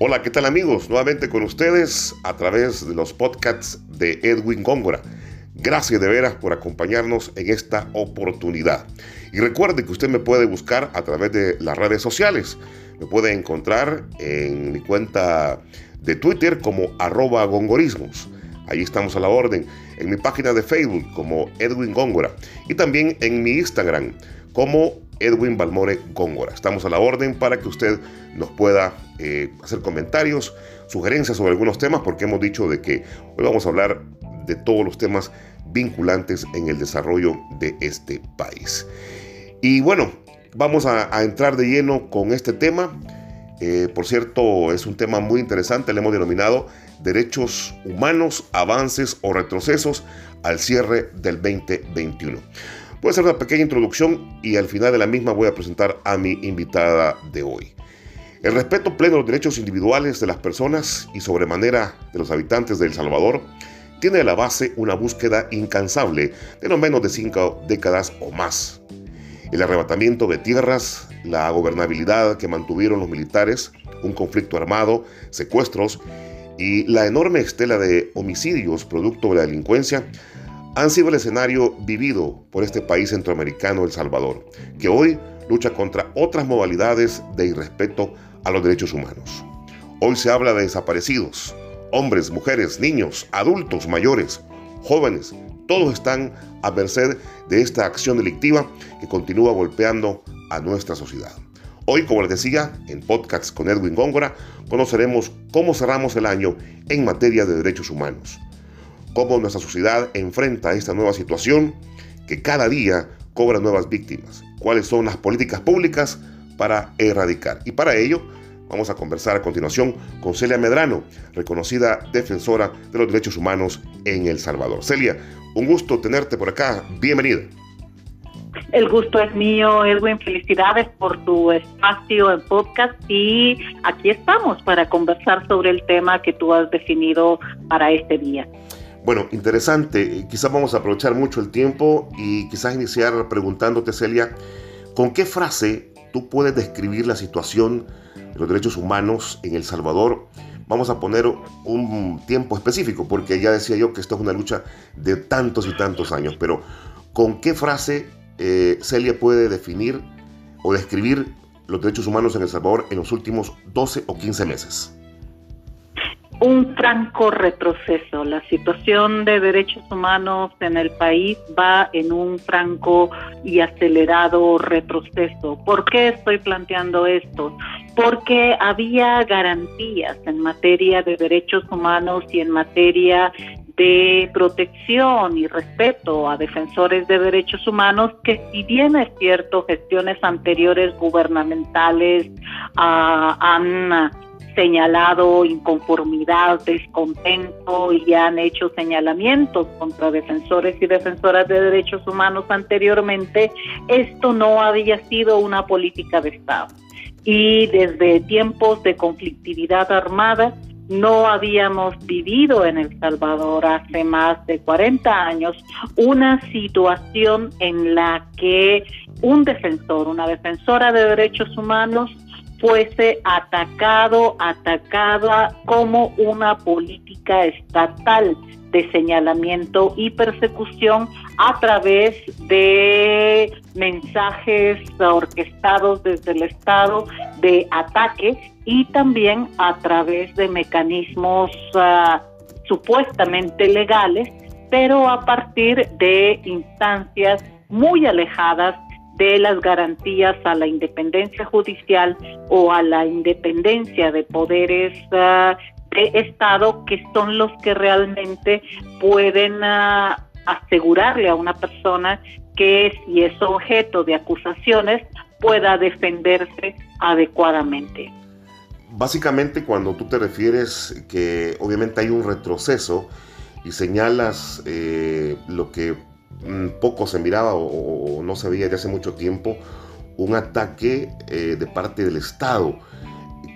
Hola, ¿qué tal amigos? Nuevamente con ustedes a través de los podcasts de Edwin Góngora. Gracias de veras por acompañarnos en esta oportunidad. Y recuerde que usted me puede buscar a través de las redes sociales. Me puede encontrar en mi cuenta de Twitter como arroba gongorismos. Ahí estamos a la orden. En mi página de Facebook como Edwin Góngora. Y también en mi Instagram como Edwin Balmore Góngora. Estamos a la orden para que usted nos pueda eh, hacer comentarios, sugerencias sobre algunos temas, porque hemos dicho de que hoy vamos a hablar de todos los temas vinculantes en el desarrollo de este país. Y bueno, vamos a, entrar de lleno con este tema. Eh, por cierto, es un tema muy interesante, le hemos denominado derechos humanos, avances o retrocesos al cierre del 2021. Voy a hacer una pequeña introducción y al final de la misma voy a presentar a mi invitada de hoy. El respeto pleno de los derechos individuales de las personas y sobremanera de los habitantes de El Salvador tiene a la base una búsqueda incansable de no menos de cinco décadas o más. El arrebatamiento de tierras, la gobernabilidad que mantuvieron los militares, un conflicto armado, secuestros y la enorme estela de homicidios producto de la delincuencia han sido el escenario vivido por este país centroamericano, El Salvador, que hoy lucha contra otras modalidades de irrespeto a los derechos humanos. Hoy se habla de desaparecidos, hombres, mujeres, niños, adultos, mayores, jóvenes, todos están a merced de esta acción delictiva que continúa golpeando a nuestra sociedad. Hoy, como les decía, en Podcasts con Edwin Góngora, conoceremos cómo cerramos el año en materia de derechos humanos cómo nuestra sociedad enfrenta esta nueva situación que cada día cobra nuevas víctimas, cuáles son las políticas públicas para erradicar. Y para ello vamos a conversar a continuación con Celia Medrano, reconocida defensora de los derechos humanos en El Salvador. Celia, un gusto tenerte por acá, bienvenida. El gusto es mío, Edwin. Felicidades por tu espacio en podcast y aquí estamos para conversar sobre el tema que tú has definido para este día. Bueno, interesante. Quizás vamos a aprovechar mucho el tiempo y quizás iniciar preguntándote, Celia, ¿con qué frase tú puedes describir la situación de los derechos humanos en El Salvador? Vamos a poner un tiempo específico, porque ya decía yo que esto es una lucha de tantos y tantos años, pero ¿con qué frase eh, Celia puede definir o describir los derechos humanos en El Salvador en los últimos 12 o 15 meses? Un franco retroceso. La situación de derechos humanos en el país va en un franco y acelerado retroceso. ¿Por qué estoy planteando esto? Porque había garantías en materia de derechos humanos y en materia de protección y respeto a defensores de derechos humanos que si bien es cierto gestiones anteriores gubernamentales ah, han señalado inconformidad, descontento y han hecho señalamientos contra defensores y defensoras de derechos humanos anteriormente, esto no había sido una política de Estado. Y desde tiempos de conflictividad armada, no habíamos vivido en El Salvador hace más de 40 años una situación en la que un defensor, una defensora de derechos humanos fuese atacado, atacada como una política estatal de señalamiento y persecución a través de mensajes orquestados desde el Estado de ataque y también a través de mecanismos ah, supuestamente legales, pero a partir de instancias muy alejadas de las garantías a la independencia judicial o a la independencia de poderes ah, de Estado que son los que realmente pueden ah, asegurarle a una persona que si es objeto de acusaciones pueda defenderse adecuadamente. Básicamente cuando tú te refieres que obviamente hay un retroceso y señalas eh, lo que poco se miraba o, no se veía de hace mucho tiempo un ataque eh, de parte del Estado.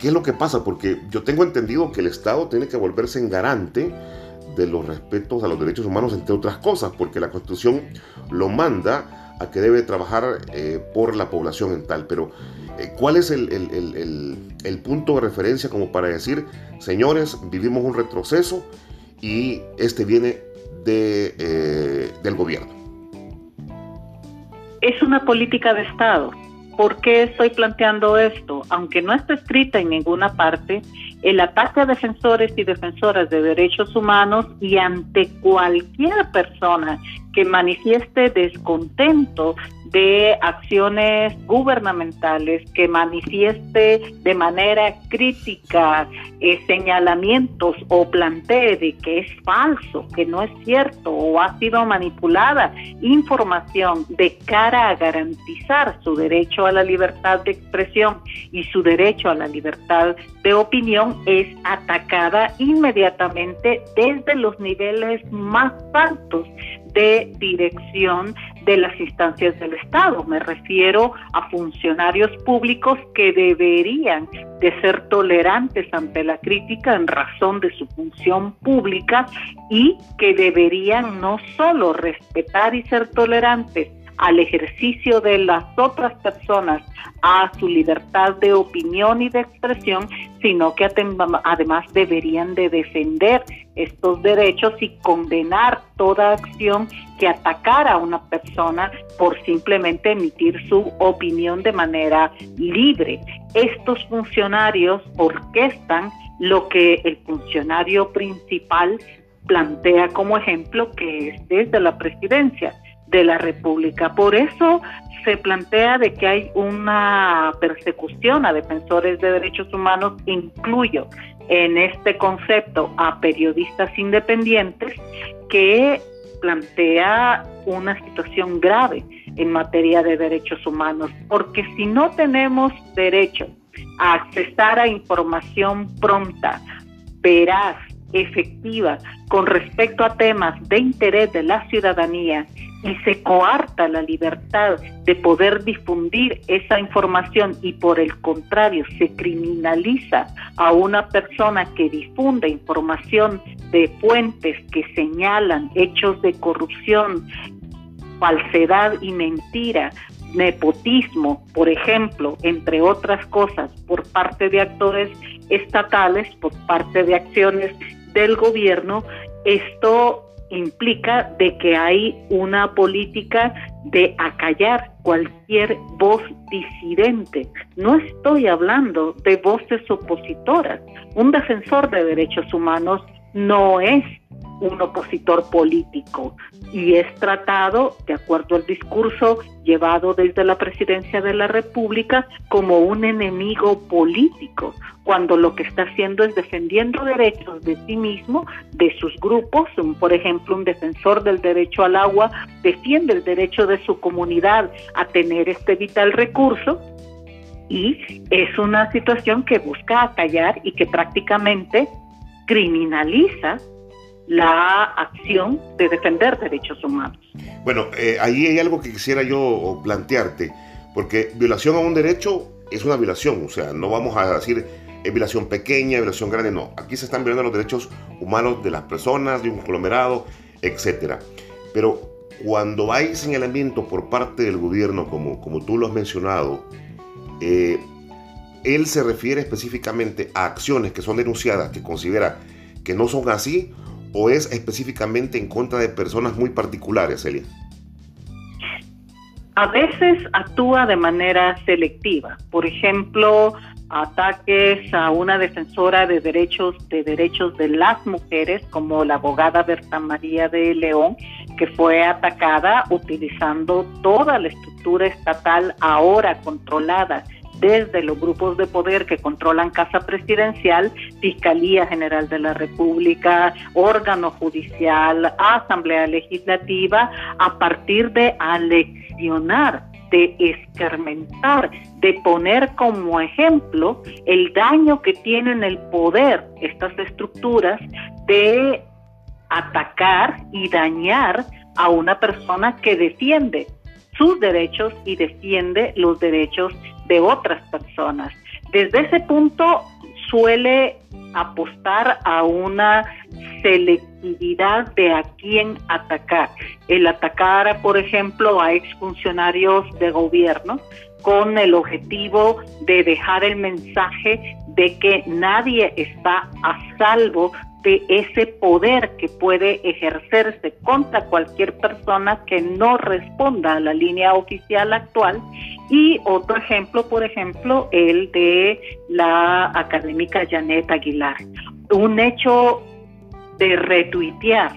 ¿Qué es lo que pasa? Porque yo tengo entendido que el Estado tiene que volverse en garante de los respetos a los derechos humanos, entre otras cosas, porque la Constitución lo manda a que debe trabajar eh, por la población en tal, pero eh, ¿cuál es el, el, punto de referencia como para decir, señores, vivimos un retroceso y este viene de, del gobierno? Es una política de Estado. ¿Por qué estoy planteando esto? Aunque no está escrita en ninguna parte, el ataque a defensores y defensoras de derechos humanos y ante cualquier persona que manifieste descontento de acciones gubernamentales, que manifieste de manera crítica eh, señalamientos o plantee de que es falso, que no es cierto o ha sido manipulada información de cara a garantizar su derecho a la libertad de expresión y su derecho a la libertad de opinión, es atacada inmediatamente desde los niveles más altos de dirección de las instancias del Estado. Me refiero a funcionarios públicos que deberían de ser tolerantes ante la crítica en razón de su función pública y que deberían no solo respetar y ser tolerantes al ejercicio de las otras personas a su libertad de opinión y de expresión, sino que además deberían de defender estos derechos y condenar toda acción que atacara a una persona por simplemente emitir su opinión de manera libre. Estos funcionarios orquestan lo que el funcionario principal plantea como ejemplo, que es desde la presidencia de la República. Por eso se plantea de que hay una persecución a defensores de derechos humanos, incluyo en este concepto a periodistas independientes, que plantea una situación grave en materia de derechos humanos, porque si no tenemos derecho a accesar a información pronta, veraz, efectiva, con respecto a temas de interés de la ciudadanía y se coarta la libertad de poder difundir esa información y por el contrario se criminaliza a una persona que difunde información de fuentes que señalan hechos de corrupción, falsedad y mentira, nepotismo, por ejemplo, entre otras cosas, por parte de actores estatales, por parte de acciones del gobierno, esto implica de que hay una política de acallar cualquier voz disidente. No estoy hablando de voces opositoras. Un defensor de derechos humanos no es un opositor político y es tratado, de acuerdo al discurso llevado desde la presidencia de la República, como un enemigo político, cuando lo que está haciendo es defendiendo derechos de sí mismo, de sus grupos, por ejemplo, un defensor del derecho al agua defiende el derecho de su comunidad a tener este vital recurso, y es una situación que busca acallar y que prácticamente criminaliza la acción de defender derechos humanos. Bueno, eh, ahí hay algo que quisiera yo plantearte, porque violación a un derecho es una violación, o sea, no vamos a decir es violación pequeña, violación grande, no. Aquí se están violando los derechos humanos de las personas, de un conglomerado, etc. Pero cuando hay señalamiento por parte del gobierno, como, como tú lo has mencionado, eh, él se refiere específicamente a acciones que son denunciadas, que considera que no son así, o es específicamente en contra de personas muy particulares, Celia? A veces actúa de manera selectiva. Por ejemplo, ataques a una defensora de derechos de derechos de las mujeres como la abogada Berta María de León que fue atacada utilizando toda la estructura estatal ahora controlada desde los grupos de poder que controlan Casa Presidencial, Fiscalía General de la República, órgano judicial, Asamblea Legislativa, a partir de aleccionar de escarmentar, de poner como ejemplo el daño que tienen el poder estas estructuras de atacar y dañar a una persona que defiende sus derechos y defiende los derechos de otras personas. Desde ese punto, suele apostar a una selectividad de a quién atacar. El atacar, por ejemplo, a exfuncionarios de gobierno con el objetivo de dejar el mensaje de que nadie está a salvo ese poder que puede ejercerse contra cualquier persona que no responda a la línea oficial actual. Y otro ejemplo, por ejemplo, el de la académica Janet Aguilar. Un hecho de retuitear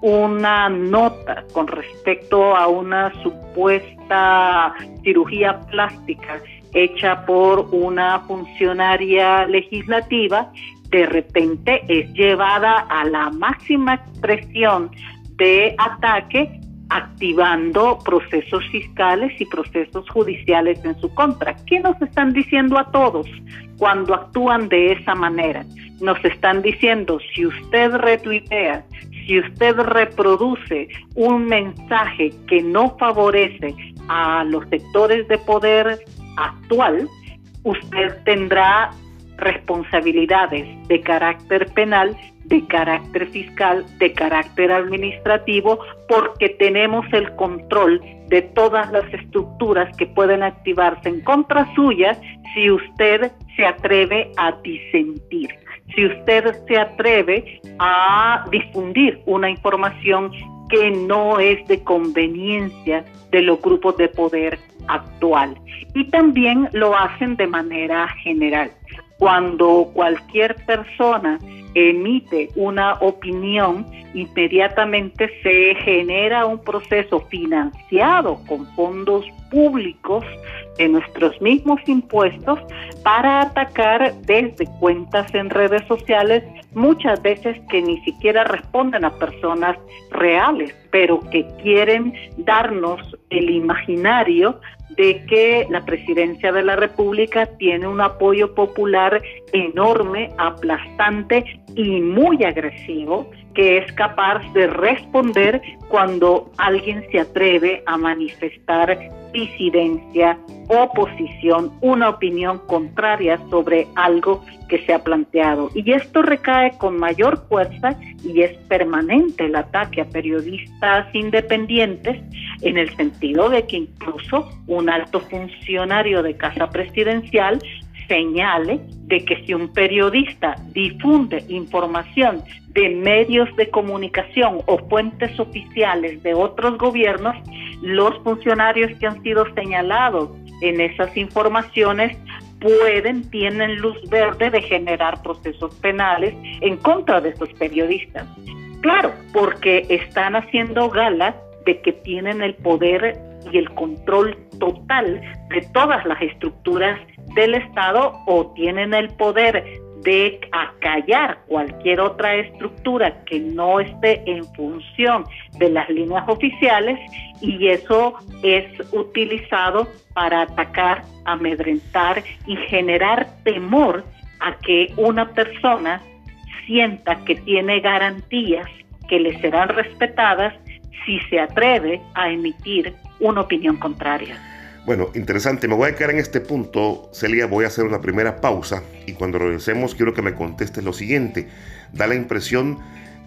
una nota con respecto a una supuesta cirugía plástica hecha por una funcionaria legislativa de repente es llevada a la máxima expresión de ataque activando procesos fiscales y procesos judiciales en su contra. ¿Qué nos están diciendo a todos cuando actúan de esa manera? Nos están diciendo, si usted retuitea, si usted reproduce un mensaje que no favorece a los sectores de poder actual, usted tendrá responsabilidades de carácter penal, de carácter fiscal, de carácter administrativo, porque tenemos el control de todas las estructuras que pueden activarse en contra suya si usted se atreve a disentir, si usted se atreve a difundir una información que no es de conveniencia de los grupos de poder actual. Y también lo hacen de manera general cuando cualquier persona emite una opinión, inmediatamente se genera un proceso financiado con fondos públicos de nuestros mismos impuestos para atacar desde cuentas en redes sociales, muchas veces que ni siquiera responden a personas reales, pero que quieren darnos el imaginario de que la presidencia de la República tiene un apoyo popular enorme, aplastante y muy agresivo, que es capaz de responder cuando alguien se atreve a manifestar disidencia, oposición, una opinión contraria sobre algo que se ha planteado. Y esto recae con mayor fuerza y es permanente el ataque a periodistas independientes en el sentido de que incluso un alto funcionario de casa presidencial señale de que si un periodista difunde información de medios de comunicación o fuentes oficiales de otros gobiernos, los funcionarios que han sido señalados en esas informaciones pueden, tienen luz verde de generar procesos penales en contra de esos periodistas. Claro, porque están haciendo gala de que tienen el poder y el control total de todas las estructuras del Estado o tienen el poder de acallar cualquier otra estructura que no esté en función de las líneas oficiales y eso es utilizado para atacar, amedrentar y generar temor a que una persona sienta que tiene garantías que le serán respetadas si se atreve a emitir una opinión contraria. Bueno, interesante. Me voy a quedar en este punto, Celia. Voy a hacer una primera pausa y cuando regresemos quiero que me contestes lo siguiente. Da la impresión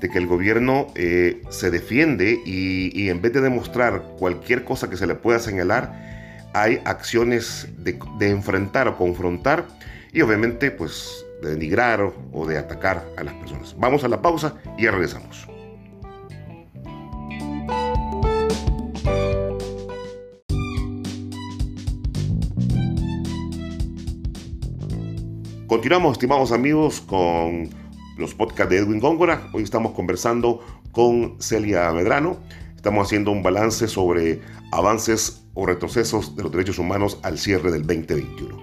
de que el gobierno eh, se defiende y, en vez de demostrar cualquier cosa que se le pueda señalar, hay acciones de, enfrentar o confrontar y obviamente pues de denigrar o de atacar a las personas. Vamos a la pausa y regresamos. Continuamos, estimados amigos, con los podcasts de Edwin Góngora. Hoy estamos conversando con Celia Medrano. Estamos haciendo un balance sobre avances o retrocesos de los derechos humanos al cierre del 2021.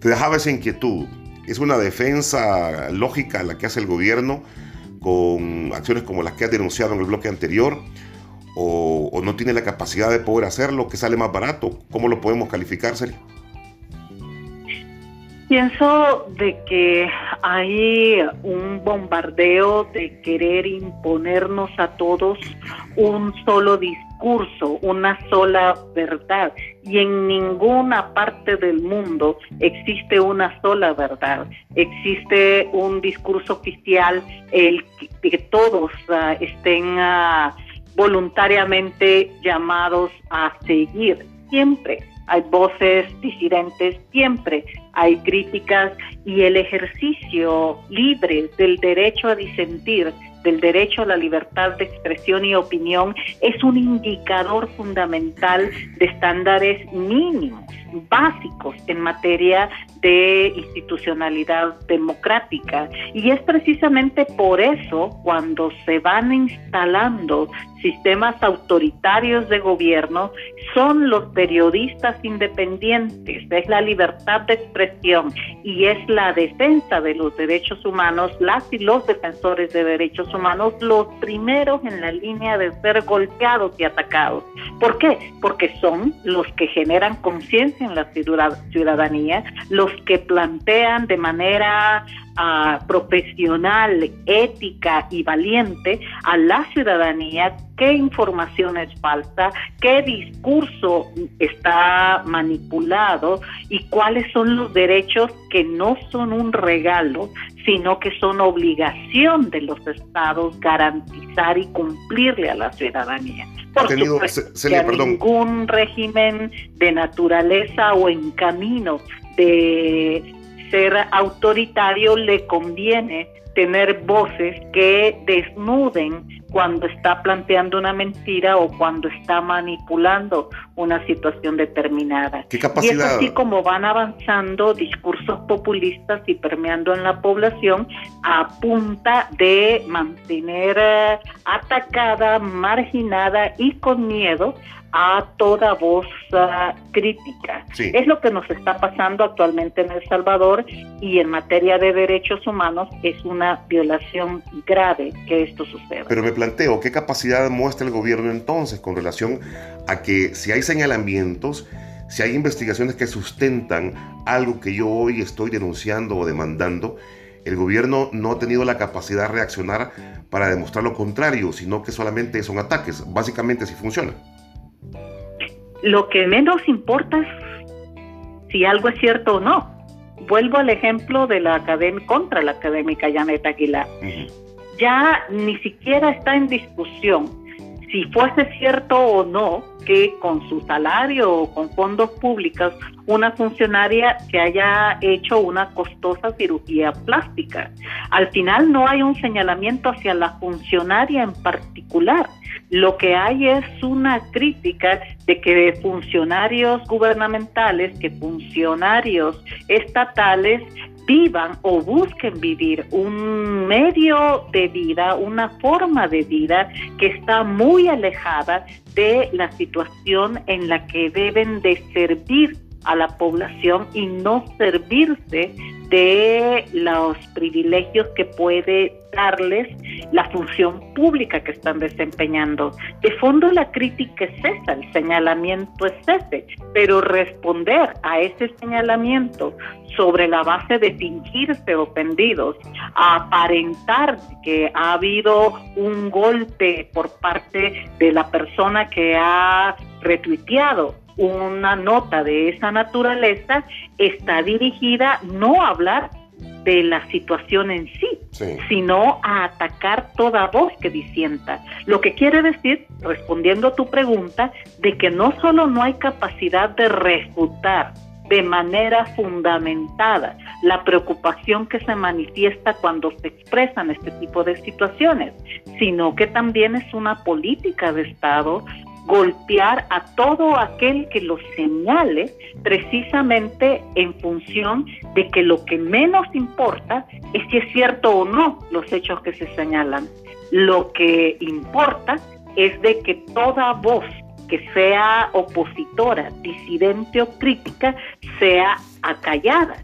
Te dejaba esa inquietud. ¿Es una defensa lógica la que hace el gobierno con acciones como las que ha denunciado en el bloque anterior? ¿O, o no tiene la capacidad de poder hacerlo? ¿Que sale más barato? ¿Cómo lo podemos calificar, Celia? Pienso de que hay un bombardeo de querer imponernos a todos un solo discurso una sola verdad. Y en ninguna parte del mundo existe una sola verdad. Existe un discurso oficial el que, todos ah, estén ah, voluntariamente llamados a seguir. Siempre hay voces disidentes, siempre. Hay críticas y el ejercicio libre del derecho a disentir del derecho a la libertad de expresión y opinión es un indicador fundamental de estándares mínimos, básicos en materia de institucionalidad democrática. Y es precisamente por eso cuando se van instalando sistemas autoritarios de gobierno, son los periodistas independientes, es la libertad de expresión y es la defensa de los derechos humanos, las y los defensores de derechos humanos, los primeros en la línea de ser golpeados y atacados. ¿Por qué? Porque son los que generan conciencia en la ciudadanía, los que plantean de manera uh, profesional, ética y valiente a la ciudadanía qué información es falsa, qué discurso está manipulado y cuáles son los derechos que no son un regalo, sino que son obligación de los estados garantizar y cumplirle a la ciudadanía. Por supuesto, que a ningún régimen de naturaleza o en camino de ser autoritario le conviene tener voces que desnuden cuando está planteando una mentira o cuando está manipulando una situación determinada. ¿Qué capacidad? Y es así como van avanzando discursos populistas y permeando en la población a punta de mantener eh, atacada, marginada y con miedo a toda voz uh, crítica. Es lo que nos está pasando actualmente en El Salvador y en materia de derechos humanos es una violación grave que esto suceda. Pero me planteo, ¿qué capacidad muestra el gobierno entonces con relación a que si hay señalamientos, si hay investigaciones que sustentan algo que yo hoy estoy denunciando o demandando, el gobierno no ha tenido la capacidad de reaccionar para demostrar lo contrario, sino que solamente son ataques. Básicamente si funciona. Lo que menos importa es si algo es cierto o no. Vuelvo al ejemplo de la academia contra la académica Janet Aguilar. Ya ni siquiera está en discusión si fuese cierto o no que con su salario o con fondos públicos una funcionaria se haya hecho una costosa cirugía plástica. Al final no hay un señalamiento hacia la funcionaria en particular. Lo que hay es una crítica de que funcionarios gubernamentales, que funcionarios estatales vivan o busquen vivir un medio de vida, una forma de vida que está muy alejada de la situación en la que deben de servir a la población y no servirse de los privilegios que puede darles la función pública que están desempeñando. De fondo la crítica es esa, el señalamiento es ese, pero responder a ese señalamiento sobre la base de fingirse ofendidos, aparentar que ha habido un golpe por parte de la persona que ha retuiteado una nota de esa naturaleza está dirigida no a hablar de la situación en sí, sino a atacar toda voz que disienta. Lo que quiere decir, respondiendo a tu pregunta, de que no solo no hay capacidad de refutar de manera fundamentada la preocupación que se manifiesta cuando se expresan este tipo de situaciones, sino que también es una política de Estado golpear a todo aquel que lo señale precisamente en función de que lo que menos importa es si es cierto o no los hechos que se señalan. Lo que importa es de que toda voz que sea opositora, disidente o crítica sea acallada.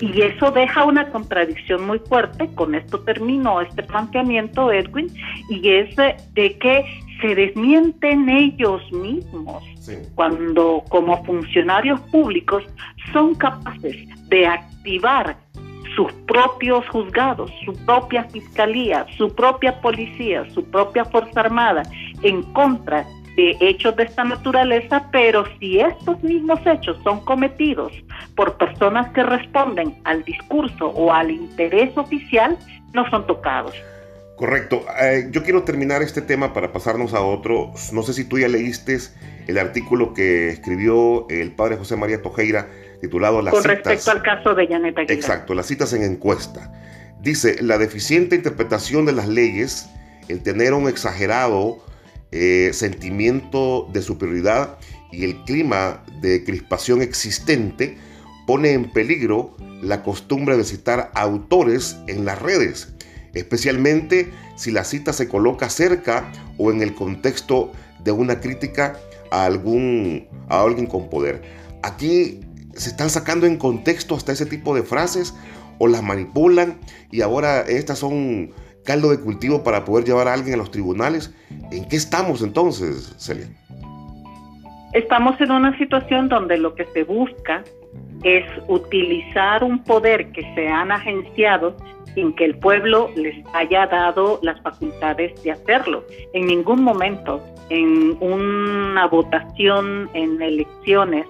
Y eso deja una contradicción muy fuerte, con esto terminó este planteamiento, Edwin, y es de que se desmienten ellos mismos cuando como funcionarios públicos son capaces de activar sus propios juzgados, su propia fiscalía, su propia policía, su propia Fuerza Armada en contra de hechos de esta naturaleza, pero si estos mismos hechos son cometidos por personas que responden al discurso o al interés oficial, no son tocados. Correcto. Eh, yo quiero terminar este tema para pasarnos a otro. No sé si tú ya leíste el artículo que escribió el padre José María Tojeira titulado Las Con respecto al caso de Janet Aguilar. Exacto, las citas en encuesta. Dice, la deficiente interpretación de las leyes, el tener un exagerado eh, sentimiento de superioridad y el clima de crispación existente pone en peligro la costumbre de citar autores en las redes, especialmente si la cita se coloca cerca o en el contexto de una crítica a algún a alguien con poder. Aquí se están sacando en contexto hasta ese tipo de frases o las manipulan y ahora estas son caldo de cultivo para poder llevar a alguien a los tribunales. ¿En qué estamos entonces, Celia? Estamos en una situación donde lo que se busca es utilizar un poder que se han agenciado sin que el pueblo les haya dado las facultades de hacerlo. En ningún momento, en una votación en elecciones,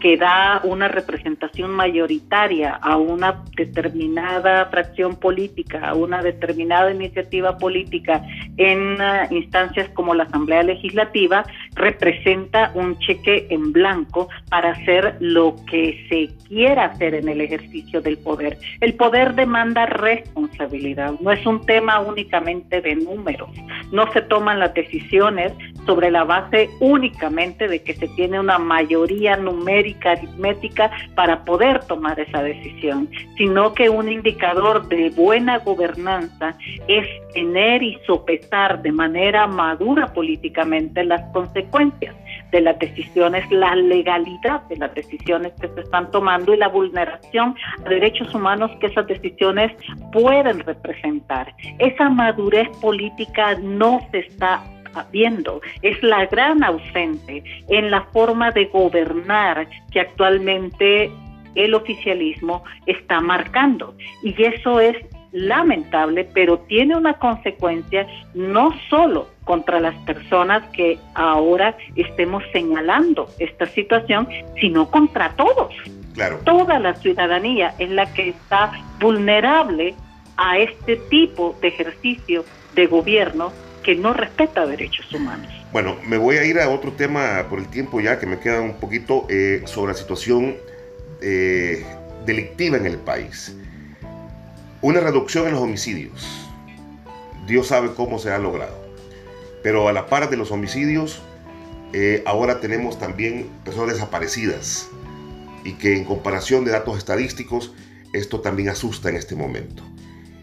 que da una representación mayoritaria a una determinada fracción política, a una determinada iniciativa política en uh, instancias como la Asamblea Legislativa, representa un cheque en blanco para hacer lo que se quiera hacer en el ejercicio del poder. El poder demanda responsabilidad, no es un tema únicamente de números, no se toman las decisiones sobre la base únicamente de que se tiene una mayoría numérica aritmética para poder tomar esa decisión, sino que un indicador de buena gobernanza es tener y sopesar de manera madura políticamente las consecuencias de las decisiones, la legalidad de las decisiones que se están tomando y la vulneración a derechos humanos que esas decisiones pueden representar. Esa madurez política no se está viendo, es la gran ausente en la forma de gobernar que actualmente el oficialismo está marcando. Y eso es lamentable, pero tiene una consecuencia no solo contra las personas que ahora estemos señalando esta situación, sino contra todos. Claro. Toda la ciudadanía es la que está vulnerable a este tipo de ejercicio de gobierno que no respeta derechos humanos. Bueno, me voy a ir a otro tema por el tiempo ya que me queda un poquito eh, sobre la situación eh, delictiva en el país. Una reducción en los homicidios. Dios sabe cómo se ha logrado. Pero a la par de los homicidios, eh, ahora tenemos también personas desaparecidas. Y que en comparación de datos estadísticos, esto también asusta en este momento.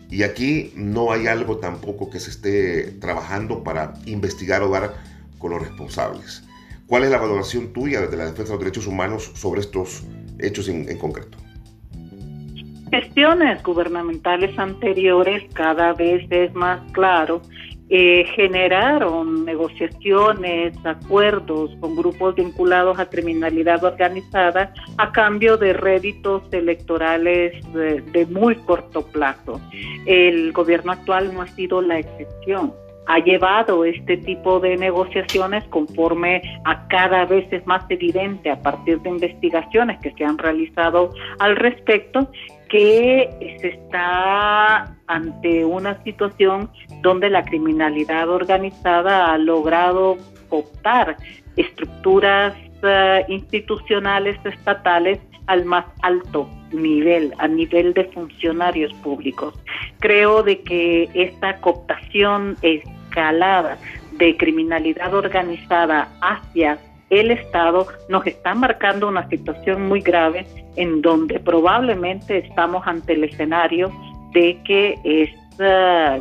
Y aquí no hay algo tampoco que se esté trabajando para investigar o dar con los responsables. ¿Cuál es la valoración tuya desde la defensa de los derechos humanos sobre estos hechos en, en concreto? Gestiones gubernamentales anteriores cada vez es más claro eh, generaron negociaciones, acuerdos con grupos vinculados a criminalidad organizada a cambio de réditos electorales de, muy corto plazo. El gobierno actual no ha sido la excepción ha llevado este tipo de negociaciones conforme a cada vez es más evidente a partir de investigaciones que se han realizado al respecto que se está ante una situación donde la criminalidad organizada ha logrado optar estructuras eh, institucionales estatales al más alto nivel, a nivel de funcionarios públicos. Creo de que esta cooptación escalada de criminalidad organizada hacia el Estado nos está marcando una situación muy grave en donde probablemente estamos ante el escenario de que es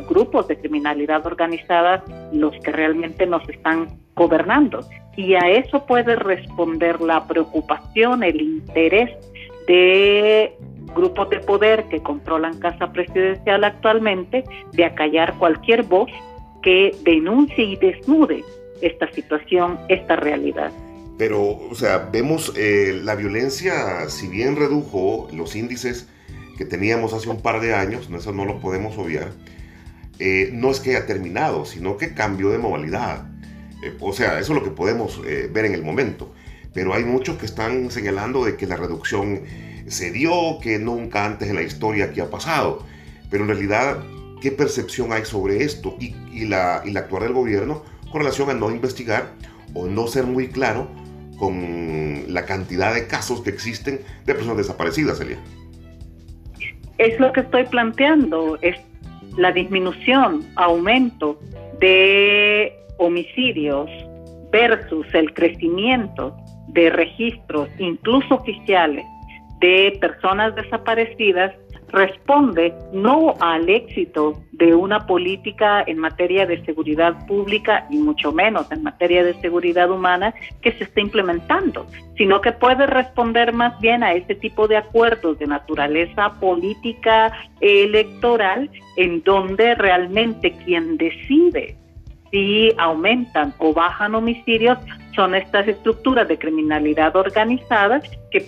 grupos de criminalidad organizada los que realmente nos están gobernando. Y a eso puede responder la preocupación, el interés de grupos de poder que controlan Casa Presidencial actualmente de acallar cualquier voz que denuncie y desnude esta situación, esta realidad. Pero, o sea, vemos eh, la violencia, si bien redujo los índices que teníamos hace un par de años, eso no lo podemos obviar, eh, no es que haya terminado, sino que cambió de modalidad. Eh, o sea, eso es lo que podemos eh, ver en el momento. Pero hay muchos que están señalando de que la reducción se dio, que nunca antes en la historia aquí ha pasado. Pero en realidad, ¿qué percepción hay sobre esto? Y, la, y la actuar del gobierno con relación a no investigar o no ser muy claro con la cantidad de casos que existen de personas desaparecidas, Elia. Es lo que estoy planteando, es la disminución, aumento de homicidios versus el crecimiento de registros, incluso oficiales, de personas desaparecidas responde no al éxito de una política en materia de seguridad pública y mucho menos en materia de seguridad humana que se está implementando, sino que puede responder más bien a ese tipo de acuerdos de naturaleza política electoral en donde realmente quien decide si aumentan o bajan homicidios son estas estructuras de criminalidad organizada que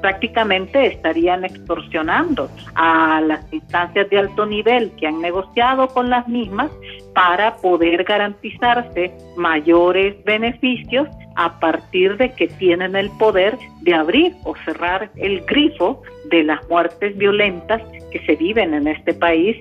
prácticamente estarían extorsionando a las instancias de alto nivel que han negociado con las mismas para poder garantizarse mayores beneficios a partir de que tienen el poder de abrir o cerrar el grifo de las muertes violentas que se viven en este país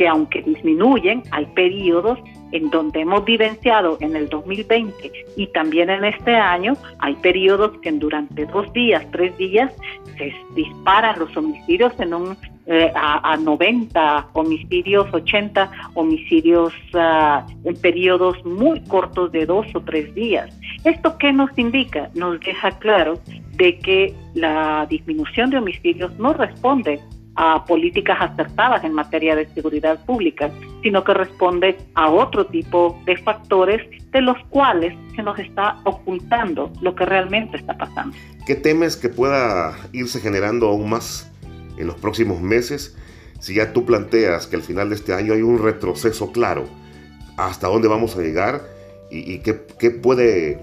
que aunque disminuyen, hay periodos en donde hemos vivenciado en el 2020 y también en este año, hay periodos que durante dos días, tres días, se disparan los homicidios en un eh, a, 90 homicidios, 80 homicidios ah, en periodos muy cortos de dos o tres días. ¿Esto qué nos indica? Nos deja claro de que la disminución de homicidios no responde a políticas acertadas en materia de seguridad pública, sino que responde a otro tipo de factores de los cuales se nos está ocultando lo que realmente está pasando. ¿Qué temes que pueda irse generando aún más en los próximos meses si ya tú planteas que al final de este año hay un retroceso claro? ¿Hasta dónde vamos a llegar y, qué, qué puede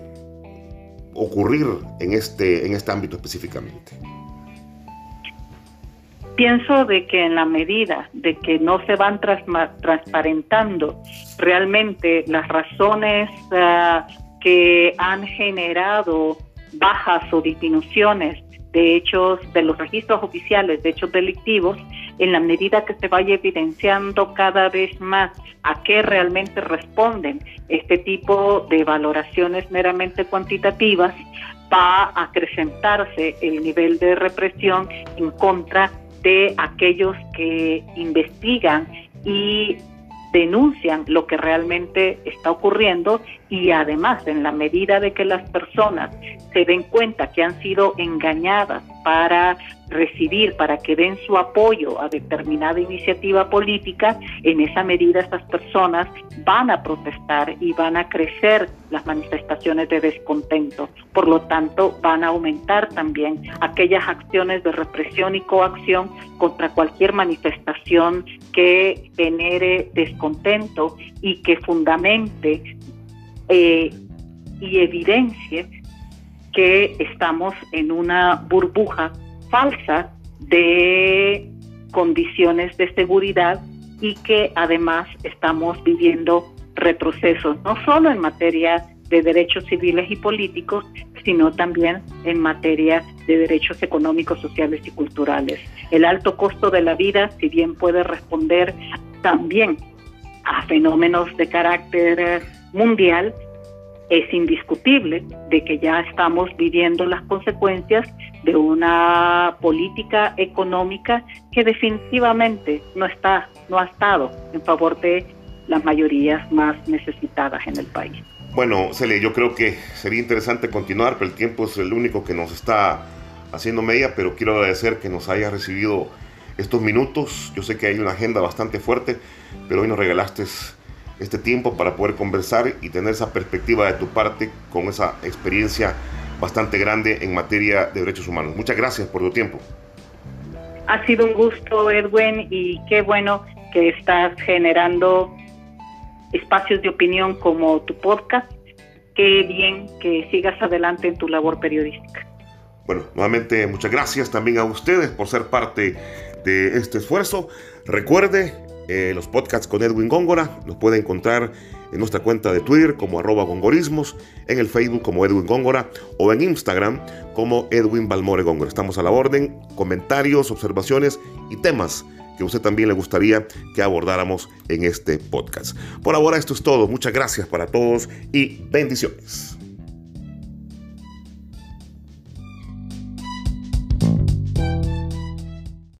ocurrir en este, en este ámbito específicamente? Pienso de que en la medida de que no se van transparentando realmente las razones ah, que han generado bajas o disminuciones de hechos de los registros oficiales de hechos delictivos, en la medida que se vaya evidenciando cada vez más a qué realmente responden este tipo de valoraciones meramente cuantitativas, va a acrecentarse el nivel de represión en contra de aquellos que investigan y denuncian lo que realmente está ocurriendo y además en la medida de que las personas se den cuenta que han sido engañadas para recibir, para que den su apoyo a determinada iniciativa política, en esa medida estas personas van a protestar y van a crecer las manifestaciones de descontento. Por lo tanto, van a aumentar también aquellas acciones de represión y coacción contra cualquier manifestación que genere descontento y que fundamente eh, y evidencie que estamos en una burbuja falsa de condiciones de seguridad y que además estamos viviendo retrocesos, no solo en materia de derechos civiles y políticos, sino también en materia de derechos económicos, sociales y culturales. El alto costo de la vida, si bien puede responder también a fenómenos de carácter mundial, es indiscutible de que ya estamos viviendo las consecuencias de una política económica que definitivamente no está, no ha estado en favor de las mayorías más necesitadas en el país. Bueno, Celia, yo creo que sería interesante continuar, pero el tiempo es el único que nos está haciendo media, pero quiero agradecer que nos haya recibido estos minutos. Yo sé que hay una agenda bastante fuerte, pero hoy nos regalaste este tiempo para poder conversar y tener esa perspectiva de tu parte con esa experiencia bastante grande en materia de derechos humanos. Muchas gracias por tu tiempo. Ha sido un gusto, Edwin, y qué bueno que estás generando espacios de opinión como tu podcast. Qué bien que sigas adelante en tu labor periodística. Bueno, nuevamente muchas gracias también a ustedes por ser parte de este esfuerzo. Recuerde, eh, los podcasts con Edwin Góngora los puede encontrar en nuestra cuenta de Twitter como arroba gongorismos, en el Facebook como Edwin Góngora o en Instagram como Edwin Balmore Góngora. Estamos a la orden, comentarios, observaciones y temas que a usted también le gustaría que abordáramos en este podcast. Por ahora esto es todo. Muchas gracias para todos y bendiciones.